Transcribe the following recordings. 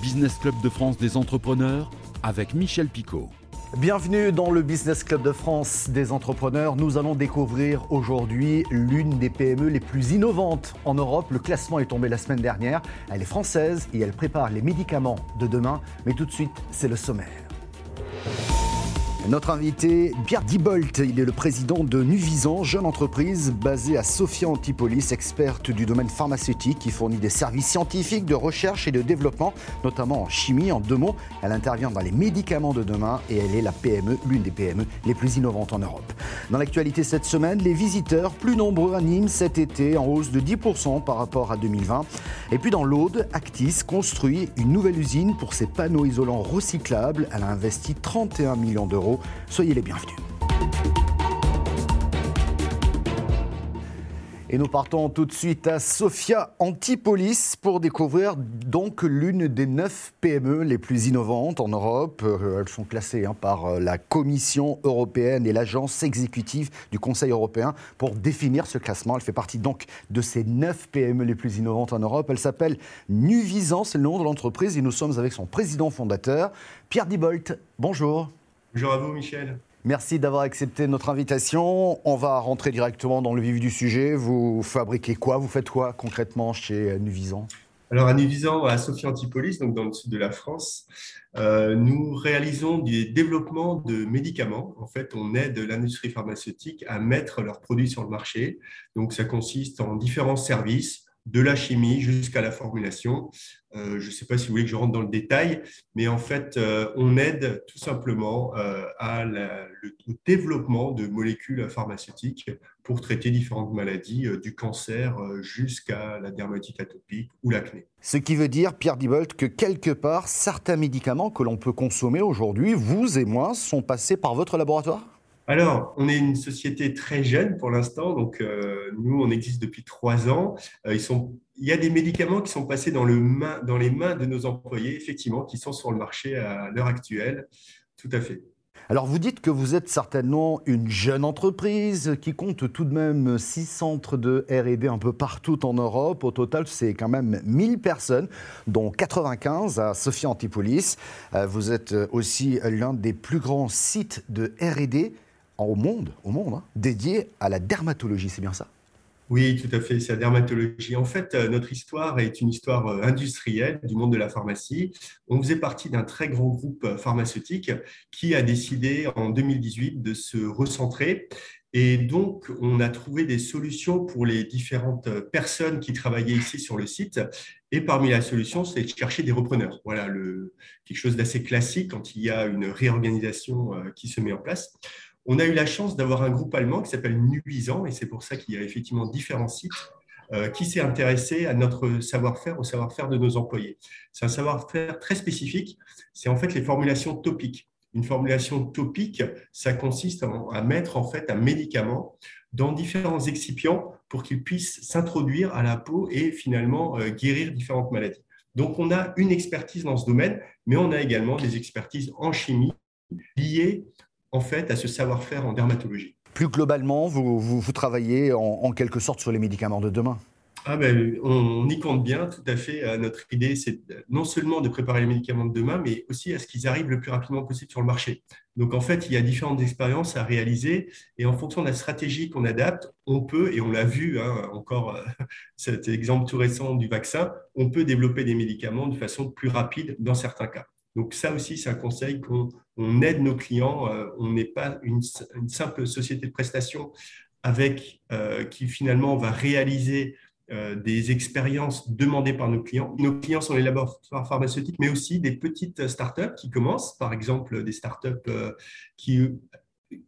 Business Club de France des entrepreneurs avec Michel Picot. Bienvenue dans le Business Club de France des entrepreneurs. Nous allons découvrir aujourd'hui l'une des PME les plus innovantes en Europe. Le classement est tombé la semaine dernière. Elle est française et elle prépare les médicaments de demain. Mais tout de suite, c'est le sommaire. Notre invité, Pierre Dibolt, il est le président de Nuvisan, jeune entreprise basée à Sofia Antipolis, experte du domaine pharmaceutique qui fournit des services scientifiques de recherche et de développement, notamment en chimie. En deux mots, elle intervient dans les médicaments de demain et elle est la PME, l'une des PME les plus innovantes en Europe. Dans l'actualité cette semaine, les visiteurs plus nombreux à Nîmes cet été, en hausse de 10% par rapport à 2020. Et puis dans l'Aude, Actis construit une nouvelle usine pour ses panneaux isolants recyclables. Elle a investi 31 millions d'euros Soyez les bienvenus. Et nous partons tout de suite à Sofia Antipolis pour découvrir donc l'une des neuf PME les plus innovantes en Europe. Euh, elles sont classées hein, par euh, la Commission européenne et l'agence exécutive du Conseil européen pour définir ce classement. Elle fait partie donc de ces neuf PME les plus innovantes en Europe. Elle s'appelle Nuvisan, c'est le nom de l'entreprise et nous sommes avec son président fondateur, Pierre Dibolt. Bonjour. Bonjour à vous, Michel. Merci d'avoir accepté notre invitation. On va rentrer directement dans le vif du sujet. Vous fabriquez quoi? Vous faites quoi concrètement chez Nuvisan alors à Nuvisan, à Sophie Antipolis, donc dans le sud de la France, euh, nous réalisons du développement de médicaments. En fait, on aide l'industrie pharmaceutique à mettre leurs produits sur le marché. Donc ça consiste en différents services de la chimie jusqu'à la formulation. Euh, je ne sais pas si vous voulez que je rentre dans le détail, mais en fait, euh, on aide tout simplement euh, à le, au développement de molécules pharmaceutiques pour traiter différentes maladies, du cancer jusqu'à la dermatite atopique ou l'acné. Ce qui veut dire, Pierre Dibolt, que quelque part, certains médicaments que l'on peut consommer aujourd'hui, vous et moi, sont passés par votre laboratoire? Alors, on est une société très jeune pour l'instant, donc euh, nous, on existe depuis trois ans. Euh, il y a des médicaments qui sont passés dans les mains de nos employés, effectivement, qui sont sur le marché à l'heure actuelle. Tout à fait. Alors vous dites que vous êtes certainement une jeune entreprise qui compte tout de même six centres de RD un peu partout en Europe. Au total, c'est quand même 1000 personnes, dont 95 à Sophia Antipolis. Euh, vous êtes aussi l'un des plus grands sites de RD au monde, au monde hein, dédié à la dermatologie, c'est bien ça? Oui, tout à fait, c'est la dermatologie. En fait, euh, notre histoire est une histoire euh, industrielle du monde de la pharmacie. On faisait partie d'un très grand groupe euh, pharmaceutique qui a décidé en 2018 de se recentrer. Et donc, on a trouvé des solutions pour les différentes personnes qui travaillaient ici sur le site. Et parmi la solution, c'est de chercher des repreneurs. Voilà, le, quelque chose d'assez classique quand il y a une réorganisation qui se met en place. On a eu la chance d'avoir un groupe allemand qui s'appelle Nuisan, et c'est pour ça qu'il y a effectivement différents sites, euh, qui s'est intéressé à notre savoir-faire, au savoir-faire de nos employés. C'est un savoir-faire très spécifique, c'est en fait les formulations topiques. Une formulation topique, ça consiste à mettre en fait un médicament dans différents excipients pour qu'il puisse s'introduire à la peau et finalement euh, guérir différentes maladies. Donc on a une expertise dans ce domaine, mais on a également des expertises en chimie liées en fait à ce savoir-faire en dermatologie. Plus globalement, vous, vous, travaillez en, quelque sorte sur les médicaments de demain ah ben, on, y compte bien, tout à fait. Notre idée, c'est non seulement de préparer les médicaments de demain, mais aussi à ce qu'ils arrivent le plus rapidement possible sur le marché. Donc, en fait, il y a différentes expériences à réaliser et en fonction de la stratégie qu'on adapte, on peut, et on l'a vu hein, encore, euh, cet exemple tout récent du vaccin, on peut développer des médicaments de façon plus rapide dans certains cas. Donc ça aussi, c'est un conseil qu'on aide nos clients. Euh, on n'est pas une, simple société de prestation avec euh, qui finalement va réaliser euh, des expériences demandées par nos clients. Nos clients sont les laboratoires pharmaceutiques, mais aussi des petites startups qui commencent, par exemple des startups qui,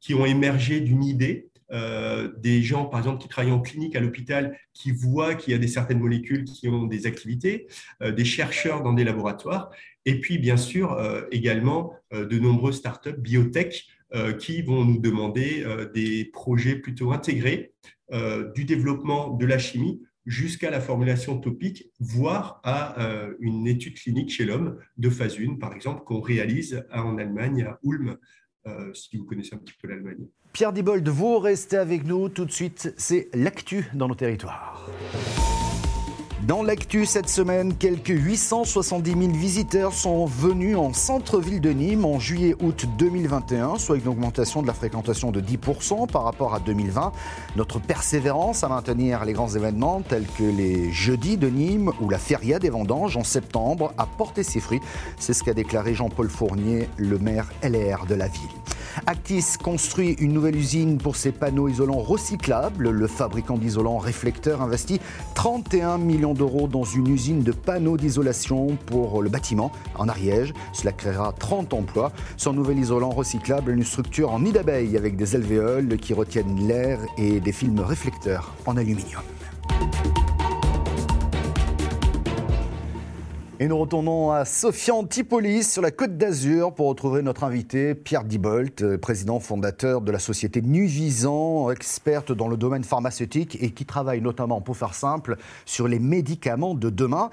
qui ont émergé d'une idée des gens, par exemple, qui travaillent en clinique à l'hôpital, qui voient qu'il y a des certaines molécules qui ont des activités, des chercheurs dans des laboratoires, et puis, bien sûr, euh, également euh, de nombreuses startups biotech euh, qui vont nous demander des projets plutôt intégrés du développement de la chimie jusqu'à la formulation topique, voire à une étude clinique chez l'homme de phase 1, par exemple, qu'on réalise en Allemagne, à Ulm, si vous connaissez un petit peu l'Allemagne. Pierre Dibold, vous restez avec nous tout de suite. C'est l'actu dans nos territoires. Dans l'actu cette semaine, quelques 870 000 visiteurs sont venus en centre-ville de Nîmes en juillet-août 2021, soit une augmentation de la fréquentation de 10% par rapport à 2020. Notre persévérance à maintenir les grands événements tels que les Jeudis de Nîmes ou la Feria des Vendanges en septembre a porté ses fruits. C'est ce qu'a déclaré Jean-Paul Fournier, le maire LR de la ville. Actis construit une nouvelle usine pour ses panneaux isolants recyclables. Le fabricant d'isolants réflecteurs investit 31 millions d'euros dans une usine de panneaux d'isolation pour le bâtiment en Ariège. Cela créera 30 emplois. Son nouvel isolant recyclable, une structure en nid d'abeille avec des alvéoles qui retiennent l'air et des films réflecteurs en aluminium. Et nous retournons à Sophia Antipolis sur la Côte d'Azur pour retrouver notre invité Pierre Dibolt, euh, président fondateur de la société Nuvisant, experte dans le domaine pharmaceutique et qui travaille notamment, pour faire simple, sur les médicaments de demain.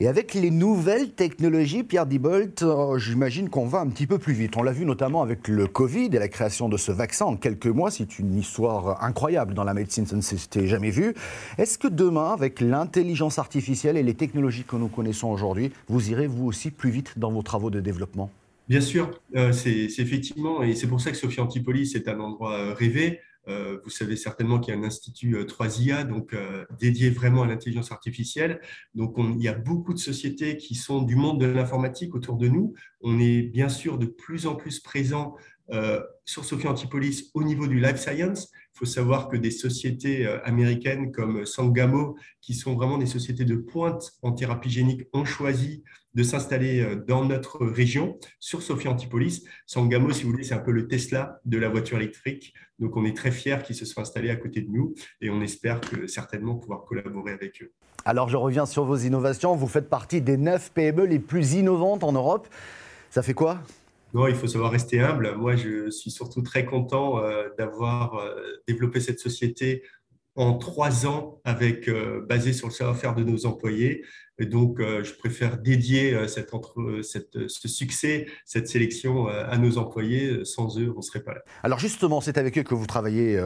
Et avec les nouvelles technologies, Pierre Dibolt, euh, j'imagine qu'on va un petit peu plus vite. On l'a vu notamment avec le Covid et la création de ce vaccin en quelques mois. C'est une histoire incroyable dans la médecine, ça ne s'était jamais vu. Est-ce que demain, avec l'intelligence artificielle et les technologies que nous connaissons aujourd'hui, vous irez vous aussi plus vite dans vos travaux de développement? Bien sûr, euh, c'est effectivement, et c'est pour ça que Sophie Antipolis est un endroit euh, rêvé. Euh, vous savez certainement qu'il y a un institut 3IA, euh, donc euh, dédié vraiment à l'intelligence artificielle. Donc, il y a beaucoup de sociétés qui sont du monde de l'informatique autour de nous. On est bien sûr de plus en plus présent sur Sophie Antipolis au niveau du life science. Il faut savoir que des sociétés américaines comme Sangamo, qui sont vraiment des sociétés de pointe en thérapie génique, ont choisi de s'installer dans notre région sur Sophie Antipolis. Sangamo, si vous voulez, c'est un peu le Tesla de la voiture électrique. Donc, on est très fiers qu'ils se soient installés à côté de nous et on espère que certainement pouvoir collaborer avec eux. Alors, je reviens sur vos innovations. Vous faites partie des neuf PME les plus innovantes en Europe. Ça fait quoi? Non, il faut savoir rester humble. Moi, je suis surtout très content euh, d'avoir euh, développé cette société en trois ans avec euh, basé sur le savoir-faire de nos employés. Et donc, je préfère dédier cette, cette, ce succès, cette sélection à nos employés. Sans eux, on ne serait pas là. Alors justement, c'est avec eux que vous travaillez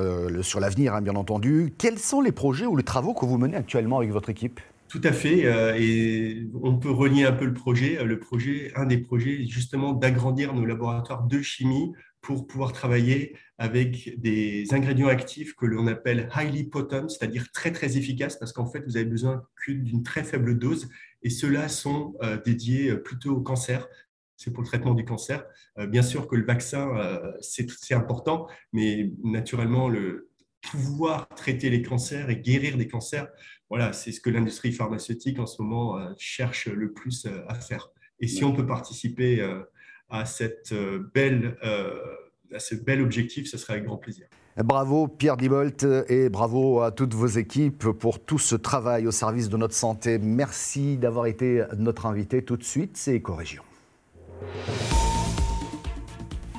sur l'avenir, hein, bien entendu. Quels sont les projets ou les travaux que vous menez actuellement avec votre équipe? Tout à fait. et on peut relier un peu le projet. Le projet, un des projets, justement, d'agrandir nos laboratoires de chimie pour pouvoir travailler avec des ingrédients actifs que l'on appelle highly potent, c'est-à-dire très très efficaces, parce qu'en fait, vous avez besoin d'une très faible dose, et ceux-là sont euh, dédiés euh, plutôt au cancer. C'est pour le traitement du cancer. Euh, bien sûr que le vaccin, c'est important, mais naturellement, le pouvoir traiter les cancers et guérir des cancers, voilà, c'est ce que l'industrie pharmaceutique en ce moment cherche le plus à faire. Et si on peut participer à, cette belle, à ce bel objectif, ce serait avec grand plaisir. Bravo Pierre Dibolt et bravo à toutes vos équipes pour tout ce travail au service de notre santé. Merci d'avoir été notre invité tout de suite, c'est Éco-Région.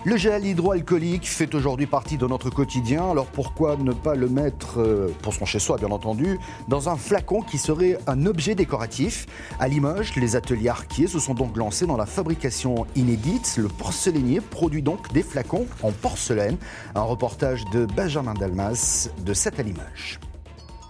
Le gel hydroalcoolique fait aujourd'hui partie de notre quotidien, alors pourquoi ne pas le mettre, euh, pour son chez-soi bien entendu, dans un flacon qui serait un objet décoratif? À Limoges, les ateliers Arquier se sont donc lancés dans la fabrication inédite. Le porcelainier produit donc des flacons en porcelaine. Un reportage de Benjamin Dalmas de 7 à Limoges.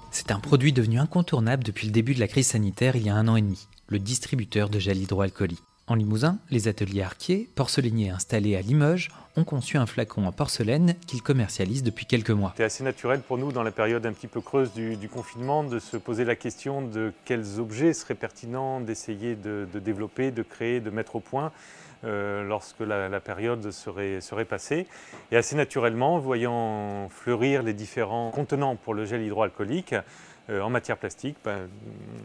C'est un produit devenu incontournable depuis le début de la crise sanitaire il y a un an et demi, le distributeur de gel hydroalcoolique. En Limousin, les ateliers Arquier, porcelainiers installés à Limoges, ont conçu un flacon en porcelaine qu'ils commercialisent depuis quelques mois. C'était assez naturel pour nous, dans la période un petit peu creuse du, confinement, de se poser la question de quels objets seraient pertinents d'essayer de, développer, de créer, de mettre au point euh, lorsque la, période serait, serait passée. Et assez naturellement, voyant fleurir les différents contenants pour le gel hydroalcoolique, en matière plastique, ben,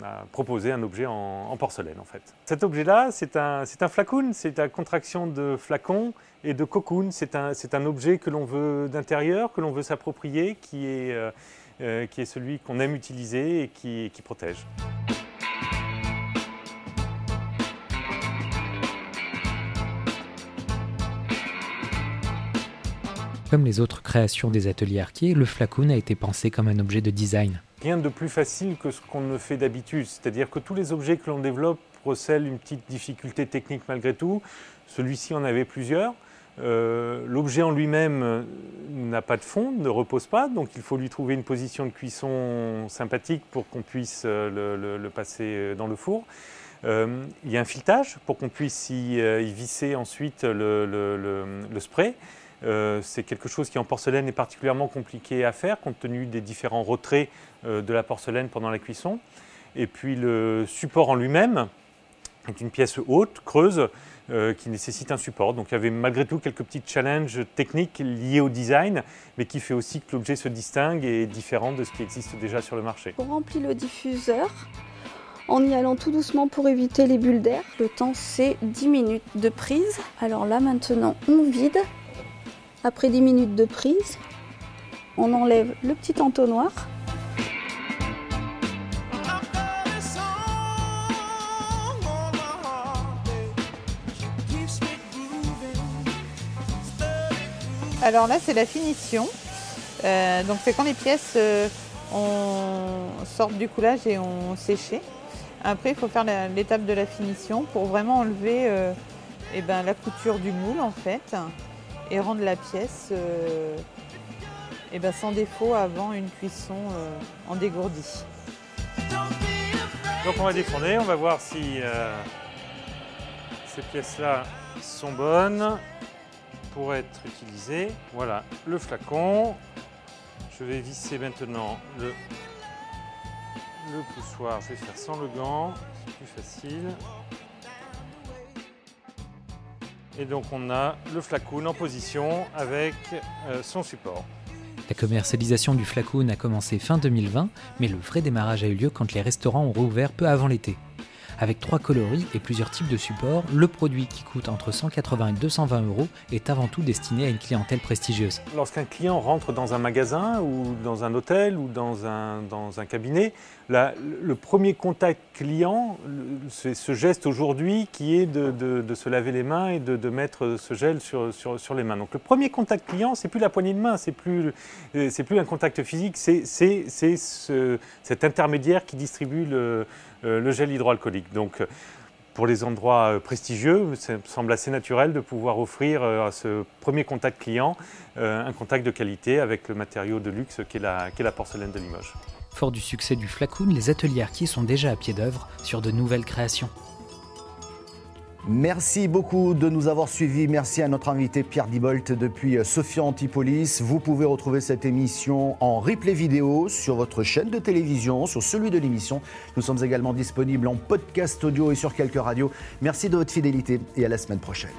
a proposé un objet en, porcelaine en fait. Cet objet-là, c'est un, un flacon, c'est la contraction de flacon et de cocoon. C'est un, un, objet que l'on veut d'intérieur, que l'on veut s'approprier, qui, est, euh, euh, qui est celui qu'on aime utiliser et qui, qui protège. Comme les autres créations des ateliers Arquier, le flacon a été pensé comme un objet de design rien de plus facile que ce qu'on ne fait d'habitude. C'est-à-dire que tous les objets que l'on développe recèlent une petite difficulté technique malgré tout. Celui-ci en avait plusieurs. L'objet en lui-même n'a pas de fond, ne repose pas, donc il faut lui trouver une position de cuisson sympathique pour qu'on puisse le, passer dans le four. il y a un filetage pour qu'on puisse y, visser ensuite le spray. Euh, c'est quelque chose qui en porcelaine est particulièrement compliqué à faire compte tenu des différents retraits euh, de la porcelaine pendant la cuisson. Et puis le support en lui-même est une pièce haute, creuse, euh, qui nécessite un support. Donc il y avait malgré tout quelques petits challenges techniques liés au design, mais qui fait aussi que l'objet se distingue et est différent de ce qui existe déjà sur le marché. On remplit le diffuseur en y allant tout doucement pour éviter les bulles d'air. Le temps c'est 10 minutes de prise. Alors là maintenant on vide après 10 minutes de prise, on enlève le petit entonnoir. Alors là, c'est la finition. Euh, donc c'est quand les pièces euh, sortent du coulage et ont séché. Après, il faut faire l'étape de la finition pour vraiment enlever euh, eh ben, la couture du moule en fait et rendre la pièce euh, eh ben, sans défaut avant une cuisson euh, en dégourdi. Donc on va défourner, on va voir si euh, ces pièces-là sont bonnes pour être utilisées. Voilà le flacon. Je vais visser maintenant le, le poussoir. Je vais faire sans le gant, c'est plus facile. Et donc on a le flacoon en position avec euh, son support. La commercialisation du flacoon a commencé fin 2020, mais le vrai démarrage a eu lieu quand les restaurants ont rouvert peu avant l'été. Avec trois coloris et plusieurs types de supports, le produit qui coûte entre 180 et 220 euros est avant tout destiné à une clientèle prestigieuse. Lorsqu'un client rentre dans un magasin ou dans un hôtel ou dans un, dans un cabinet, le premier contact client, c'est ce geste aujourd'hui qui est de, se laver les mains et de, mettre ce gel sur, sur, les mains. Donc le premier contact client, c'est plus la poignée de main, c'est plus, c'est plus un contact physique, c'est ce, cet intermédiaire qui distribue le, le gel hydroalcoolique. Donc pour les endroits euh, prestigieux, ça me semble assez naturel de pouvoir offrir euh, à ce premier contact client un contact de qualité avec le matériau de luxe qu'est la, la porcelaine de Limoges. Fort du succès du flacoon, les ateliers Arquier sont déjà à pied d'œuvre sur de nouvelles créations. Merci beaucoup de nous avoir suivis. Merci à notre invité Pierre Dibolt depuis Sophia Antipolis. Vous pouvez retrouver cette émission en replay vidéo sur votre chaîne de télévision, sur celui de l'émission. Nous sommes également disponibles en podcast audio et sur quelques radios. Merci de votre fidélité et à la semaine prochaine.